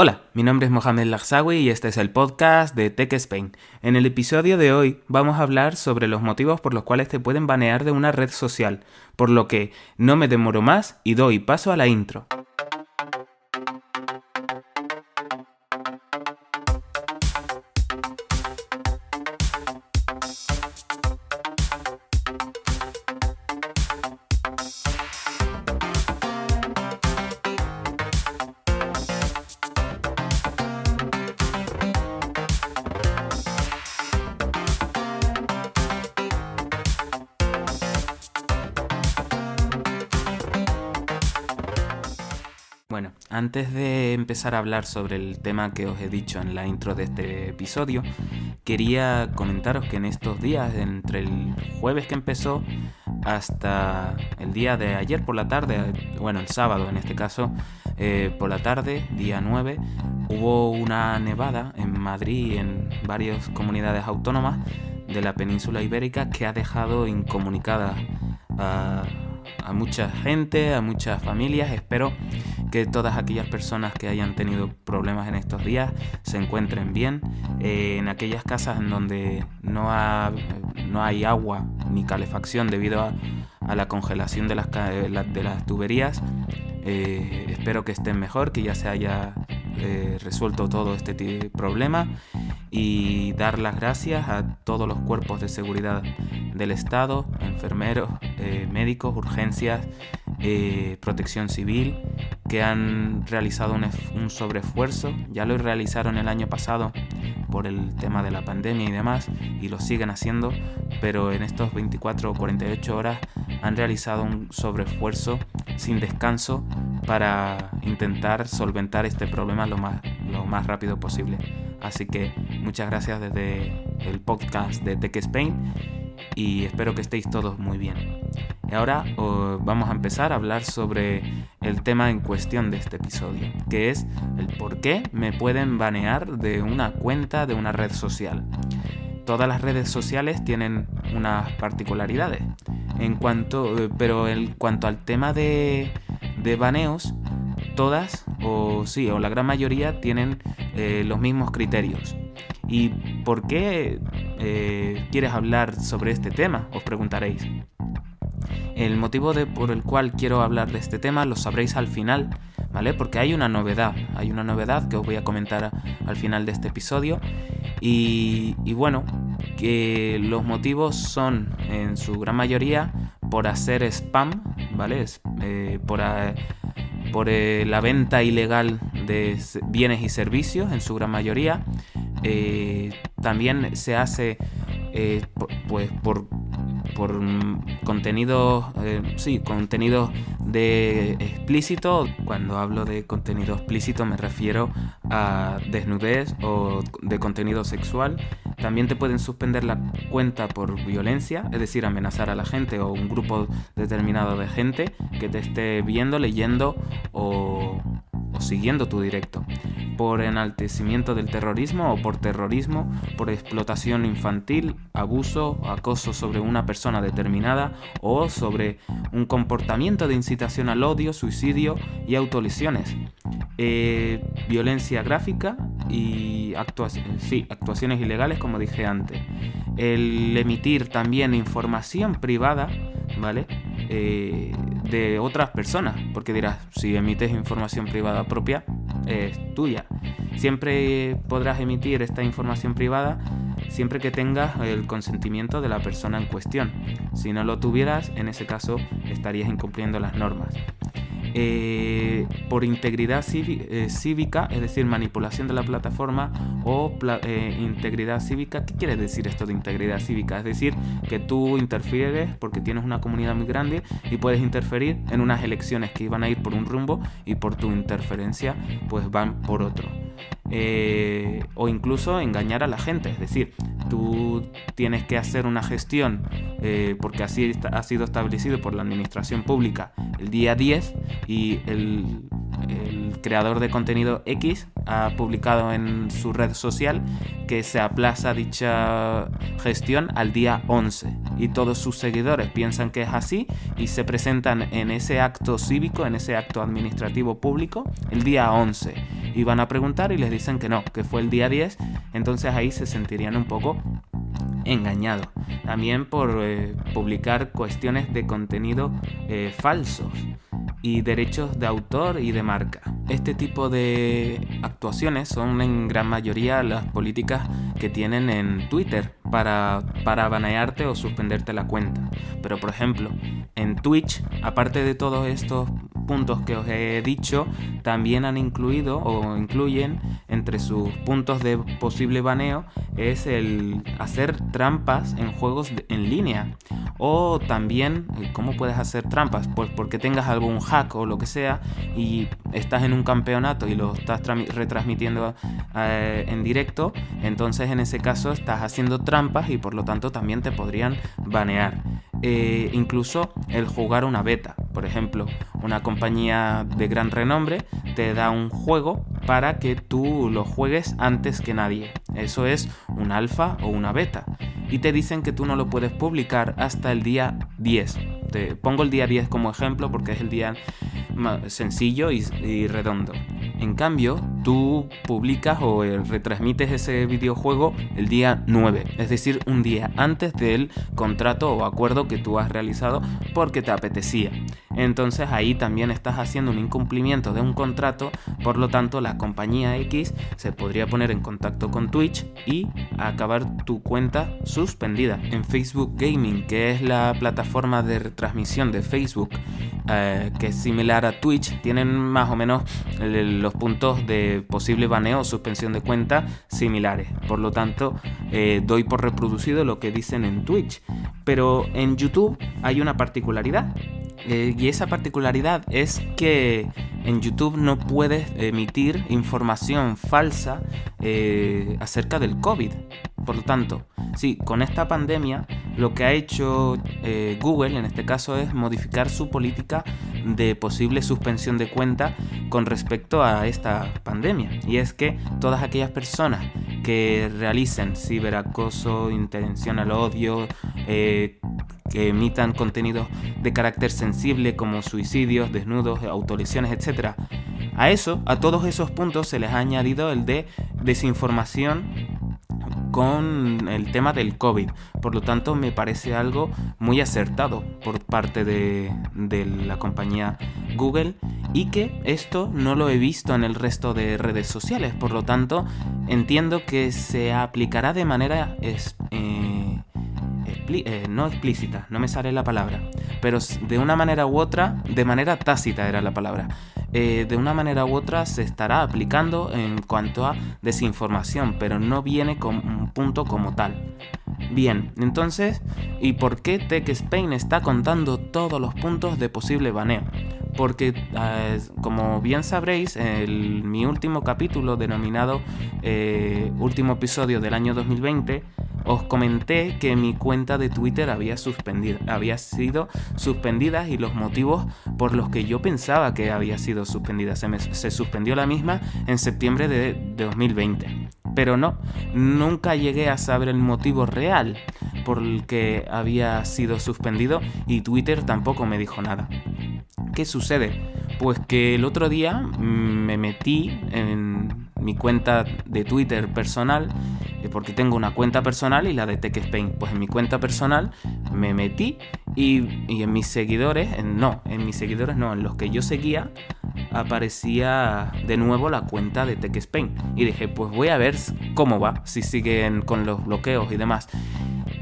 Hola, mi nombre es Mohamed Lagsawi y este es el podcast de Tech Spain. En el episodio de hoy vamos a hablar sobre los motivos por los cuales te pueden banear de una red social, por lo que no me demoro más y doy paso a la intro. Antes de empezar a hablar sobre el tema que os he dicho en la intro de este episodio, quería comentaros que en estos días, entre el jueves que empezó hasta el día de ayer por la tarde, bueno, el sábado en este caso, eh, por la tarde, día 9, hubo una nevada en Madrid y en varias comunidades autónomas de la península ibérica que ha dejado incomunicada a a mucha gente, a muchas familias. Espero que todas aquellas personas que hayan tenido problemas en estos días se encuentren bien. Eh, en aquellas casas en donde no, no hay agua ni calefacción debido a, la congelación de las, de las tuberías, eh, espero que estén mejor, que ya se haya eh, resuelto todo este problema y dar las gracias a todos los cuerpos de seguridad del Estado, enfermeros, eh, médicos, urgencias, eh, protección civil, que han realizado un, un sobreesfuerzo. Ya lo realizaron el año pasado por el tema de la pandemia y demás, y lo siguen haciendo, pero en estos 24 o 48 horas han realizado un sobreesfuerzo sin descanso para intentar solventar este problema lo más, lo más rápido posible. Así que muchas gracias desde el podcast de Tech Spain y espero que estéis todos muy bien. Y ahora vamos a empezar a hablar sobre el tema en cuestión de este episodio, que es el por qué me pueden banear de una cuenta de una red social. Todas las redes sociales tienen unas particularidades. En cuanto, eh, pero en cuanto al tema de, de baneos, todas, o sí, o la gran mayoría, tienen eh, los mismos criterios. ¿Y por qué eh, quieres hablar sobre este tema? Os preguntaréis. El motivo de, por el cual quiero hablar de este tema lo sabréis al final, ¿vale? Porque hay una novedad, hay una novedad que os voy a comentar al final de este episodio. Y, bueno, que los motivos son en su gran mayoría por hacer spam, Eh, por, por eh, la venta ilegal de bienes y servicios en su gran mayoría. Eh, también se hace eh, pues por, por contenidos, sí, contenido de explícito. Cuando hablo de contenido explícito me refiero a desnudez o de contenido sexual. También te pueden suspender la cuenta por violencia, es decir, amenazar a la gente o un grupo determinado de gente que te esté viendo, leyendo o, siguiendo tu directo, por enaltecimiento del terrorismo o por terrorismo, por explotación infantil, abuso acoso sobre una persona determinada o sobre un comportamiento de incitación al odio, suicidio y autolesiones. Eh, violencia gráfica y sí, actuaciones ilegales como dije antes. El emitir también información privada, ¿vale? Eh, de otras personas, porque dirás, si emites información privada propia, es tuya. Siempre podrás emitir esta información privada siempre que tengas el consentimiento de la persona en cuestión. Si no lo tuvieras, en ese caso estarías incumpliendo las normas. Eh, por integridad eh, cívica, es decir, manipulación de la plataforma o eh, integridad cívica. ¿Qué quiere decir esto de integridad cívica? Es decir, que tú interfieres porque tienes una comunidad muy grande y puedes interferir en unas elecciones que iban a ir por un rumbo y por tu interferencia pues van por otro. O incluso engañar a la gente, es decir, tú tienes que hacer una gestión porque así ha sido establecido por la administración pública el día 10 y el, creador de contenido X ha publicado en su red social que se aplaza dicha gestión al día 11 y todos sus seguidores piensan que es así y se presentan en ese acto cívico, en ese acto administrativo público el día 11 y van a preguntar y les dicen que no, que fue el día 10, entonces ahí se sentirían un poco engañados. También por eh, publicar cuestiones de contenido eh, falsos y derechos de autor y de marca. Este tipo de actuaciones son en gran mayoría las políticas que tienen en Twitter para, para banearte o suspenderte la cuenta. Pero por ejemplo, en Twitch, aparte de todos estos puntos que os he dicho, también han incluido o incluyen entre sus puntos de posible baneo es el hacer trampas en juegos en línea. O también, eh, ¿cómo puedes hacer trampas? Pues porque tengas algún hack o lo que sea y estás en un campeonato y lo estás retransmitiendo eh, en directo, entonces en ese caso estás haciendo trampas y por lo tanto también te podrían banear. Eh, incluso el jugar una beta. Por ejemplo, una compañía de gran renombre te da un juego para que tú lo juegues antes que nadie. Eso es un alfa o una beta. Y te dicen que tú no lo puedes publicar hasta el día 10. Te pongo el día 10 como ejemplo porque es el día más sencillo y redondo. En cambio, tú publicas o eh, retransmites ese videojuego el día 9, es decir, un día antes del contrato o acuerdo que tú has realizado porque te apetecía. Entonces ahí también estás haciendo un incumplimiento de un contrato, por lo tanto la compañía X se podría poner en contacto con Twitch y acabar tu cuenta suspendida. En Facebook Gaming, que es la plataforma de retransmisión de Facebook, eh, que es similar a Twitch, tienen más o menos los puntos de posible baneo o suspensión de cuenta similares. Por lo tanto, eh, doy por reproducido lo que dicen en Twitch. Pero en YouTube hay una particularidad eh, y esa particularidad es que en YouTube no puedes emitir información falsa eh, acerca del COVID. Por lo tanto, sí, con esta pandemia lo que ha hecho eh, Google en este caso es modificar su política de posible suspensión de cuenta con respecto a esta pandemia. Y es que todas aquellas personas que realicen ciberacoso, intención al odio, que emitan contenidos de carácter sensible como suicidios, desnudos, autolesiones, etc. A eso, a todos esos puntos se les ha añadido el de desinformación con el tema del COVID. Por lo tanto, me parece algo muy acertado por parte de, la compañía Google y que esto no lo he visto en el resto de redes sociales. Por lo tanto, entiendo que se aplicará de manera... Eh, eh, no explícita, no me sale la palabra, pero de una manera u otra, de manera tácita era la palabra, eh, de una manera u otra se estará aplicando en cuanto a desinformación, pero no viene con un punto como tal. Bien, entonces, ¿y por qué Tech Spain está contando todos los puntos de posible baneo? Porque, eh, como bien sabréis, en mi último capítulo denominado Último episodio del año 2020, os comenté que mi cuenta de Twitter había, suspendido, había sido suspendida y los motivos por los que yo pensaba que había sido suspendida. Se, suspendió la misma en septiembre de, de 2020. Pero no, nunca llegué a saber el motivo real por el que había sido suspendido y Twitter tampoco me dijo nada. ¿Qué sucede? Pues que el otro día mm, me metí en mi cuenta de Twitter personal porque tengo una cuenta personal y la de Tech Spain. Pues en mi cuenta personal me metí y, en mis seguidores, no, en mis seguidores no, en los que yo seguía, aparecía de nuevo la cuenta de Tech Spain. Y dije, pues voy a ver cómo va, si siguen con los bloqueos y demás.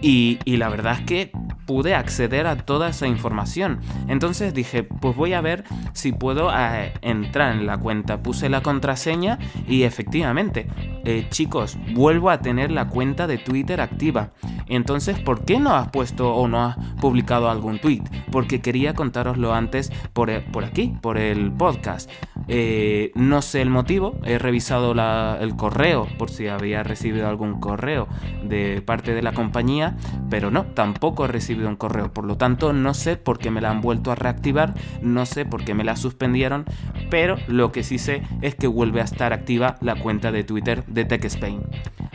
Y, y la verdad es que pude acceder a toda esa información. Entonces dije, pues voy a ver si puedo eh, entrar en la cuenta. Puse la contraseña y efectivamente, eh, chicos, vuelvo a tener la cuenta de Twitter activa. Entonces, ¿por qué no has puesto o no has publicado algún tweet? Porque quería contároslo antes por, e, por aquí, por el podcast. Eh, no sé el motivo, he revisado el correo por si había recibido algún correo de parte de la compañía, pero no, tampoco he recibido un correo. Por lo tanto, no sé por qué me la han vuelto a reactivar, no sé por qué me la suspendieron, pero lo que sí sé es que vuelve a estar activa la cuenta de Twitter de TechSpain.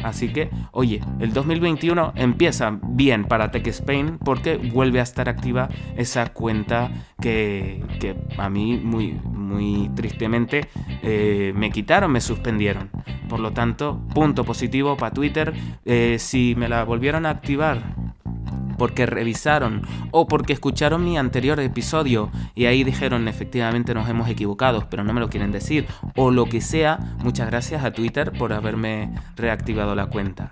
Así que, oye, el 2021 empieza bien para TechSpain porque vuelve a estar activa esa cuenta que, a mí muy, muy tristemente eh, me quitaron, me suspendieron. Por lo tanto, punto positivo para Twitter. Eh, si me la volvieron a activar porque revisaron o porque escucharon mi anterior episodio y ahí dijeron efectivamente nos hemos equivocado, pero no me lo quieren decir, o lo que sea, muchas gracias a Twitter por haberme reactivado la cuenta.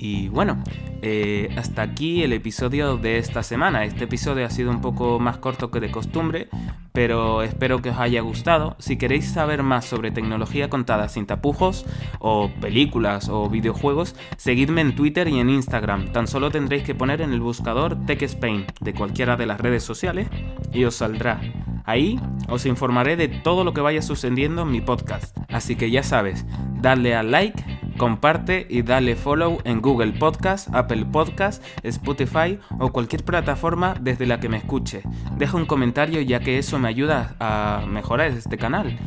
Y bueno, eh, hasta aquí el episodio de esta semana. Este episodio ha sido un poco más corto que de costumbre, pero espero que os haya gustado. Si queréis saber más sobre tecnología contada sin tapujos, o películas o videojuegos, seguidme en Twitter y en Instagram. Tan solo tendréis que poner en el buscador TechSpain de cualquiera de las redes sociales y os saldrá. Ahí os informaré de todo lo que vaya sucediendo en mi podcast. Así que ya sabes, dale al like Comparte y dale follow en Google Podcast, Apple Podcast, Spotify o cualquier plataforma desde la que me escuche. Deja un comentario ya que eso me ayuda a mejorar este canal.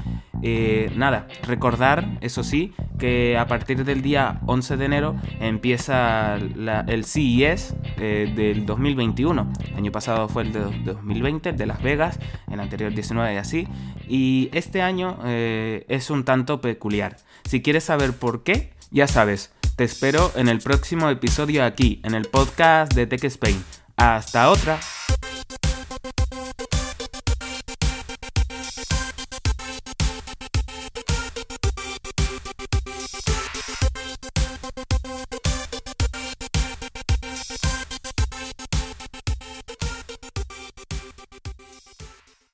Eh, nada, recordar, eso sí, que a partir del día 11 de enero empieza el CES eh, del 2021. El año pasado fue el de 2020, el de Las Vegas, el anterior 19 y así. Y este año eh, es un tanto peculiar. Si quieres saber por qué, ya sabes, te espero en el próximo episodio aquí, en el podcast de Tech Spain. Hasta otra.